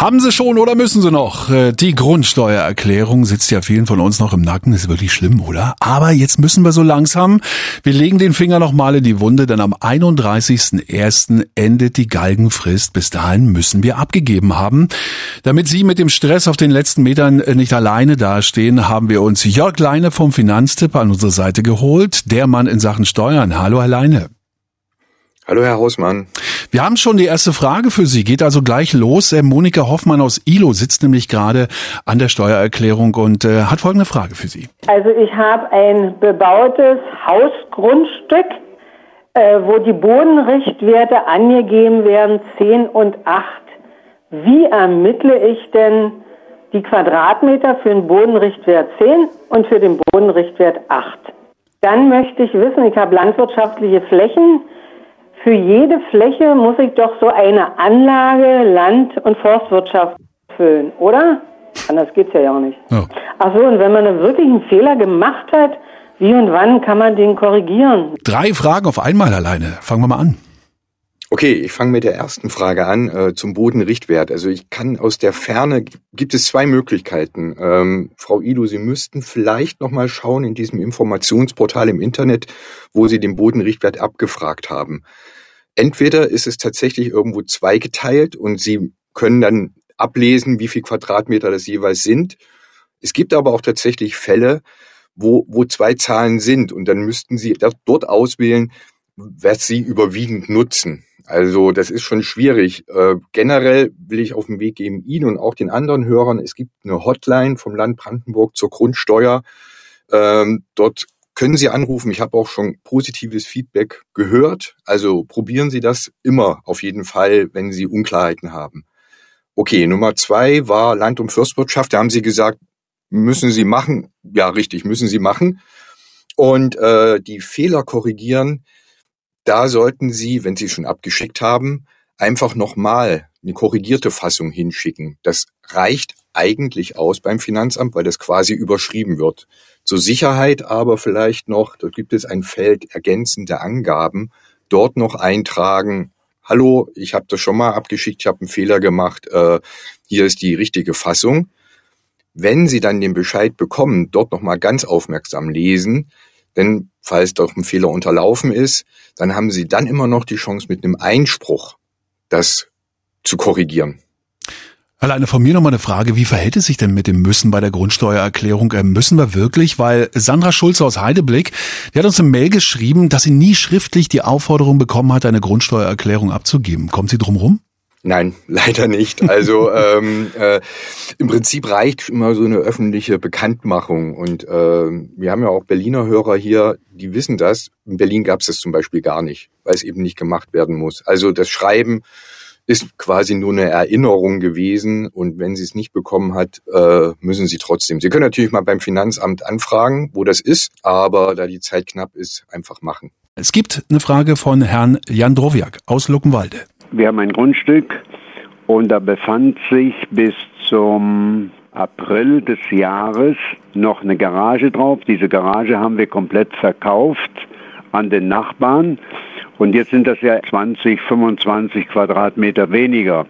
Haben Sie schon oder müssen Sie noch? Äh, die Grundsteuererklärung sitzt ja vielen von uns noch im Nacken. Ist wirklich schlimm, oder? Aber jetzt müssen wir so langsam. Wir legen den Finger noch mal in die Wunde, denn am 31.01. endet die Galgenfrist. Bis dahin müssen wir abgegeben haben. Damit Sie mit dem Stress auf den letzten Metern äh, nicht alleine dastehen, haben wir uns Jörg Leine vom Finanztipp an unsere Seite geholt. Der Mann in Sachen Steuern. Hallo, Herr Leine. Hallo, Herr Hausmann. Wir haben schon die erste Frage für Sie. Geht also gleich los. Äh, Monika Hoffmann aus ILO sitzt nämlich gerade an der Steuererklärung und äh, hat folgende Frage für Sie. Also ich habe ein bebautes Hausgrundstück, äh, wo die Bodenrichtwerte angegeben werden, 10 und 8. Wie ermittle ich denn die Quadratmeter für den Bodenrichtwert 10 und für den Bodenrichtwert 8? Dann möchte ich wissen, ich habe landwirtschaftliche Flächen, für jede Fläche muss ich doch so eine Anlage Land- und Forstwirtschaft füllen, oder? Anders geht's ja auch nicht. Ja. Ach so, und wenn man wirklich einen Fehler gemacht hat, wie und wann kann man den korrigieren? Drei Fragen auf einmal alleine. Fangen wir mal an. Okay, ich fange mit der ersten Frage an äh, zum Bodenrichtwert. Also ich kann aus der Ferne gibt es zwei Möglichkeiten. Ähm, Frau Ido, Sie müssten vielleicht noch mal schauen in diesem Informationsportal im Internet, wo Sie den Bodenrichtwert abgefragt haben. Entweder ist es tatsächlich irgendwo zweigeteilt und Sie können dann ablesen, wie viel Quadratmeter das jeweils sind. Es gibt aber auch tatsächlich Fälle, wo, wo zwei Zahlen sind und dann müssten Sie dort auswählen, was Sie überwiegend nutzen. Also das ist schon schwierig. Äh, generell will ich auf den Weg geben, Ihnen und auch den anderen Hörern, es gibt eine Hotline vom Land Brandenburg zur Grundsteuer. Ähm, dort können Sie anrufen. Ich habe auch schon positives Feedback gehört. Also probieren Sie das immer auf jeden Fall, wenn Sie Unklarheiten haben. Okay, Nummer zwei war Land- und Fürstwirtschaft. Da haben Sie gesagt, müssen Sie machen. Ja, richtig, müssen Sie machen. Und äh, die Fehler korrigieren, da sollten Sie, wenn Sie schon abgeschickt haben, einfach nochmal eine korrigierte Fassung hinschicken. Das reicht eigentlich aus beim Finanzamt, weil das quasi überschrieben wird. Zur Sicherheit aber vielleicht noch, dort gibt es ein Feld ergänzende Angaben, dort noch eintragen, hallo, ich habe das schon mal abgeschickt, ich habe einen Fehler gemacht, äh, hier ist die richtige Fassung. Wenn Sie dann den Bescheid bekommen, dort nochmal ganz aufmerksam lesen, denn falls doch ein Fehler unterlaufen ist, dann haben Sie dann immer noch die Chance, mit einem Einspruch das zu korrigieren. Alleine von mir nochmal eine Frage, wie verhält es sich denn mit dem Müssen bei der Grundsteuererklärung? Äh, müssen wir wirklich? Weil Sandra Schulze aus Heideblick, die hat uns eine Mail geschrieben, dass sie nie schriftlich die Aufforderung bekommen hat, eine Grundsteuererklärung abzugeben. Kommt sie drum rum? Nein, leider nicht. Also ähm, äh, im Prinzip reicht immer so eine öffentliche Bekanntmachung. Und äh, wir haben ja auch Berliner Hörer hier, die wissen das. In Berlin gab es das zum Beispiel gar nicht, weil es eben nicht gemacht werden muss. Also das Schreiben ist quasi nur eine Erinnerung gewesen. Und wenn sie es nicht bekommen hat, äh, müssen sie trotzdem. Sie können natürlich mal beim Finanzamt anfragen, wo das ist, aber da die Zeit knapp ist, einfach machen. Es gibt eine Frage von Herrn Jan Drowiak aus Luckenwalde. Wir haben ein Grundstück und da befand sich bis zum April des Jahres noch eine Garage drauf. Diese Garage haben wir komplett verkauft an den Nachbarn und jetzt sind das ja 20, 25 Quadratmeter weniger.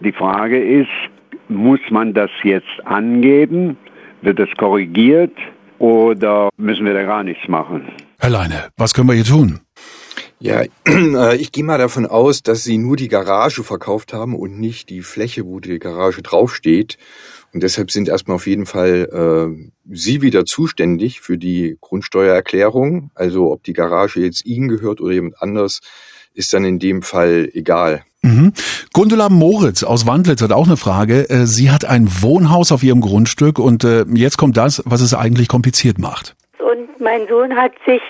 Die Frage ist, muss man das jetzt angeben? Wird es korrigiert oder müssen wir da gar nichts machen? Herr Leine, was können wir hier tun? Ja, äh, ich gehe mal davon aus, dass Sie nur die Garage verkauft haben und nicht die Fläche, wo die Garage draufsteht. Und deshalb sind erstmal auf jeden Fall äh, Sie wieder zuständig für die Grundsteuererklärung. Also ob die Garage jetzt Ihnen gehört oder jemand anders, ist dann in dem Fall egal. Mhm. Gundula Moritz aus Wandlitz hat auch eine Frage. Äh, sie hat ein Wohnhaus auf ihrem Grundstück und äh, jetzt kommt das, was es eigentlich kompliziert macht. Und mein Sohn hat sich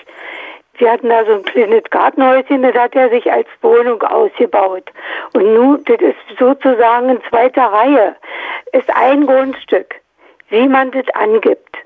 Sie hatten da so ein kleines Gartenhäuschen, das hat er sich als Wohnung ausgebaut. Und nun, das ist sozusagen in zweiter Reihe, ist ein Grundstück, wie man das angibt.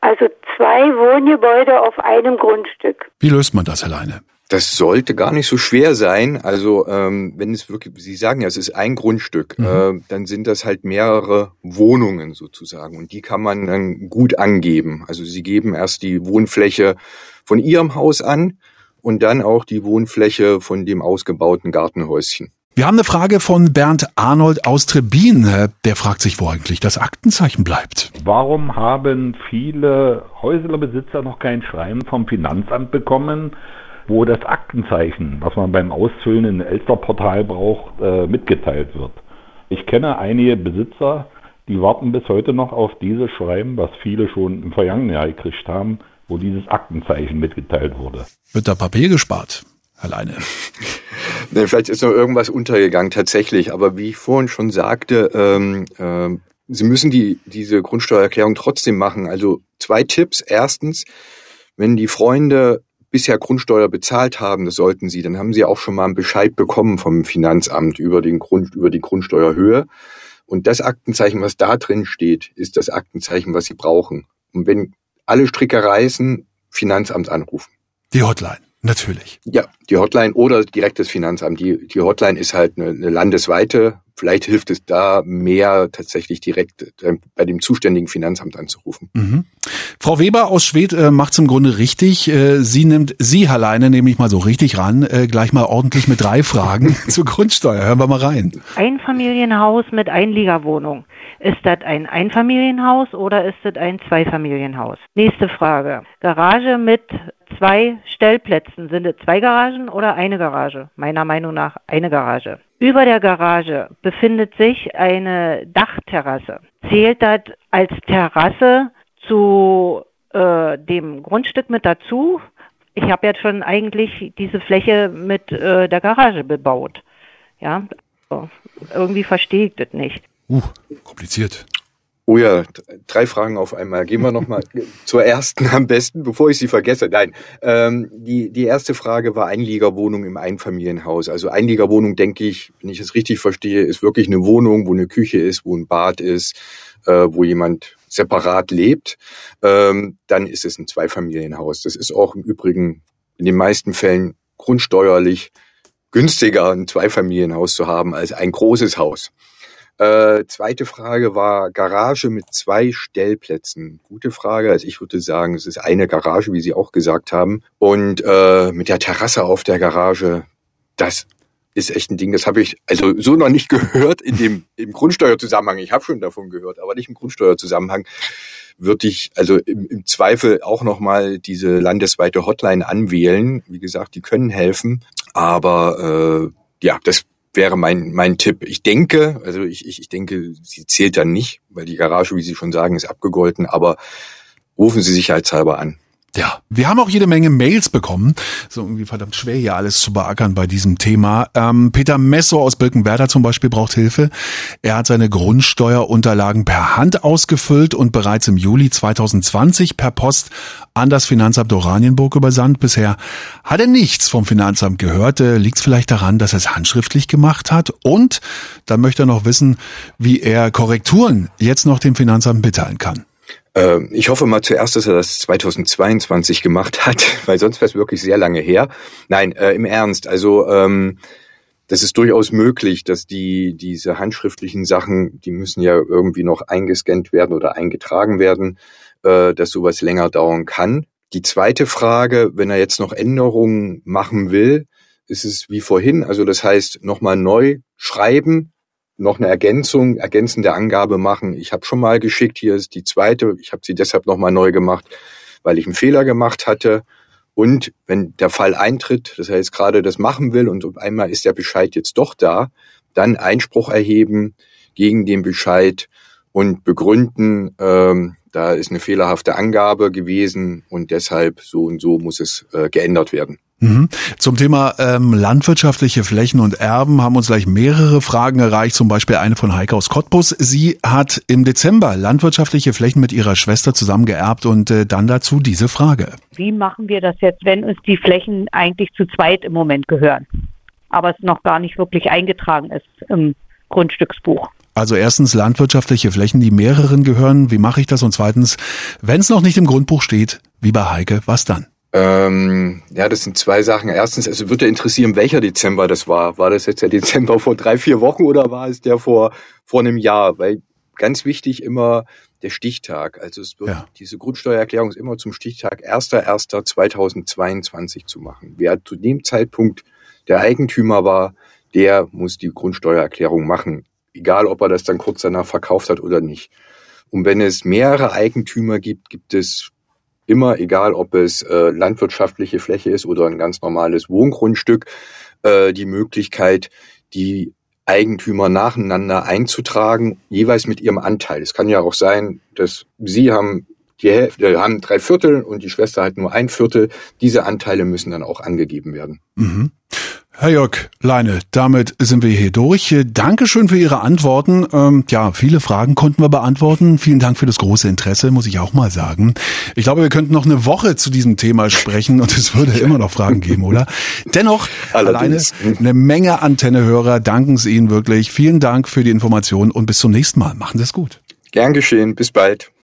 Also zwei Wohngebäude auf einem Grundstück. Wie löst man das alleine? Das sollte gar nicht so schwer sein. Also ähm, wenn es wirklich, Sie sagen ja, es ist ein Grundstück, mhm. äh, dann sind das halt mehrere Wohnungen sozusagen und die kann man dann gut angeben. Also Sie geben erst die Wohnfläche von Ihrem Haus an und dann auch die Wohnfläche von dem ausgebauten Gartenhäuschen. Wir haben eine Frage von Bernd Arnold aus Trebin. Der fragt sich, wo eigentlich das Aktenzeichen bleibt. Warum haben viele Häuslerbesitzer noch kein Schreiben vom Finanzamt bekommen, wo das Aktenzeichen, was man beim Ausfüllen in Elsterportal braucht, äh, mitgeteilt wird? Ich kenne einige Besitzer, die warten bis heute noch auf dieses Schreiben, was viele schon im vergangenen Jahr gekriegt haben, wo dieses Aktenzeichen mitgeteilt wurde. Wird da Papier gespart? Alleine. nee, vielleicht ist noch irgendwas untergegangen tatsächlich, aber wie ich vorhin schon sagte, ähm, äh, Sie müssen die, diese Grundsteuererklärung trotzdem machen. Also zwei Tipps. Erstens, wenn die Freunde bisher Grundsteuer bezahlt haben, das sollten Sie, dann haben Sie auch schon mal einen Bescheid bekommen vom Finanzamt über, den Grund, über die Grundsteuerhöhe. Und das Aktenzeichen, was da drin steht, ist das Aktenzeichen, was Sie brauchen. Und wenn alle Stricke reißen, Finanzamt anrufen. Die Hotline. Natürlich. Ja, die Hotline oder direkt das Finanzamt. Die, die Hotline ist halt eine, eine landesweite. Vielleicht hilft es da mehr tatsächlich direkt äh, bei dem zuständigen Finanzamt anzurufen. Mhm. Frau Weber aus Schwedt äh, macht es im Grunde richtig. Äh, sie nimmt Sie alleine, nehme ich mal so richtig ran, äh, gleich mal ordentlich mit drei Fragen zur Grundsteuer. Hören wir mal rein. Einfamilienhaus mit Einliegerwohnung. Ist das ein Einfamilienhaus oder ist das ein Zweifamilienhaus? Nächste Frage. Garage mit zwei Stellplätzen. Sind es zwei Garagen oder eine Garage? Meiner Meinung nach eine Garage. Über der Garage befindet sich eine Dachterrasse. Zählt das als Terrasse zu äh, dem Grundstück mit dazu? Ich habe jetzt schon eigentlich diese Fläche mit äh, der Garage bebaut. Ja, also irgendwie verstehe ich das nicht. Uh, kompliziert. Oh ja, drei Fragen auf einmal. Gehen wir nochmal zur ersten am besten, bevor ich sie vergesse. Nein, ähm, die, die erste Frage war Einliegerwohnung im Einfamilienhaus. Also Einliegerwohnung, denke ich, wenn ich es richtig verstehe, ist wirklich eine Wohnung, wo eine Küche ist, wo ein Bad ist, äh, wo jemand separat lebt. Ähm, dann ist es ein Zweifamilienhaus. Das ist auch im Übrigen in den meisten Fällen grundsteuerlich günstiger, ein Zweifamilienhaus zu haben als ein großes Haus. Äh, zweite Frage war Garage mit zwei Stellplätzen. Gute Frage. Also ich würde sagen, es ist eine Garage, wie Sie auch gesagt haben. Und äh, mit der Terrasse auf der Garage, das ist echt ein Ding. Das habe ich also so noch nicht gehört in dem im Grundsteuerzusammenhang. Ich habe schon davon gehört, aber nicht im Grundsteuerzusammenhang. Würde ich also im, im Zweifel auch noch mal diese landesweite Hotline anwählen. Wie gesagt, die können helfen, aber äh, ja, das wäre mein, mein Tipp. Ich denke, also ich, ich, ich denke, sie zählt dann nicht, weil die Garage, wie Sie schon sagen, ist abgegolten, aber rufen Sie sicherheitshalber an. Ja, wir haben auch jede Menge Mails bekommen. So irgendwie verdammt schwer hier alles zu beackern bei diesem Thema. Ähm, Peter Messo aus Birkenwerder zum Beispiel braucht Hilfe. Er hat seine Grundsteuerunterlagen per Hand ausgefüllt und bereits im Juli 2020 per Post an das Finanzamt Oranienburg übersandt. Bisher hat er nichts vom Finanzamt gehört. Äh, Liegt es vielleicht daran, dass er es handschriftlich gemacht hat? Und dann möchte er noch wissen, wie er Korrekturen jetzt noch dem Finanzamt mitteilen kann. Ähm, ich hoffe mal zuerst, dass er das 2022 gemacht hat, weil sonst wäre es wirklich sehr lange her. Nein, äh, im Ernst. Also ähm, das ist durchaus möglich, dass die diese handschriftlichen Sachen, die müssen ja irgendwie noch eingescannt werden oder eingetragen werden, äh, dass sowas länger dauern kann. Die zweite Frage, wenn er jetzt noch Änderungen machen will, ist es wie vorhin, also das heißt nochmal neu schreiben, noch eine Ergänzung, ergänzende Angabe machen. Ich habe schon mal geschickt, hier ist die zweite. Ich habe sie deshalb nochmal neu gemacht, weil ich einen Fehler gemacht hatte. Und wenn der Fall eintritt, dass er jetzt gerade das machen will und auf einmal ist der Bescheid jetzt doch da, dann Einspruch erheben gegen den Bescheid und begründen, ähm, da ist eine fehlerhafte Angabe gewesen und deshalb so und so muss es äh, geändert werden. Mhm. Zum Thema ähm, landwirtschaftliche Flächen und Erben haben uns gleich mehrere Fragen erreicht, zum Beispiel eine von Heike aus Cottbus. Sie hat im Dezember landwirtschaftliche Flächen mit ihrer Schwester zusammen geerbt und äh, dann dazu diese Frage. Wie machen wir das jetzt, wenn uns die Flächen eigentlich zu zweit im Moment gehören, aber es noch gar nicht wirklich eingetragen ist im Grundstücksbuch? Also erstens landwirtschaftliche Flächen, die mehreren gehören. Wie mache ich das? Und zweitens, wenn es noch nicht im Grundbuch steht, wie bei Heike, was dann? Ähm, ja, das sind zwei Sachen. Erstens, also würde interessieren, welcher Dezember das war. War das jetzt der Dezember vor drei, vier Wochen oder war es der vor, vor einem Jahr? Weil ganz wichtig immer der Stichtag. Also es wird, ja. diese Grundsteuererklärung ist immer zum Stichtag 1.1.2022 zu machen. Wer zu dem Zeitpunkt der Eigentümer war, der muss die Grundsteuererklärung machen, egal ob er das dann kurz danach verkauft hat oder nicht. Und wenn es mehrere Eigentümer gibt, gibt es immer, egal ob es äh, landwirtschaftliche Fläche ist oder ein ganz normales Wohngrundstück, äh, die Möglichkeit, die Eigentümer nacheinander einzutragen, jeweils mit ihrem Anteil. Es kann ja auch sein, dass Sie haben die Hälfte, haben drei Viertel und die Schwester hat nur ein Viertel. Diese Anteile müssen dann auch angegeben werden. Mhm. Herr Jörg Leine, damit sind wir hier durch. Dankeschön für Ihre Antworten. Ähm, ja, viele Fragen konnten wir beantworten. Vielen Dank für das große Interesse, muss ich auch mal sagen. Ich glaube, wir könnten noch eine Woche zu diesem Thema sprechen und es würde immer noch Fragen geben, oder? Dennoch, Allerdings. alleine eine Menge Antennehörer danken es Ihnen wirklich. Vielen Dank für die Information und bis zum nächsten Mal. Machen Sie es gut. Gern geschehen. Bis bald.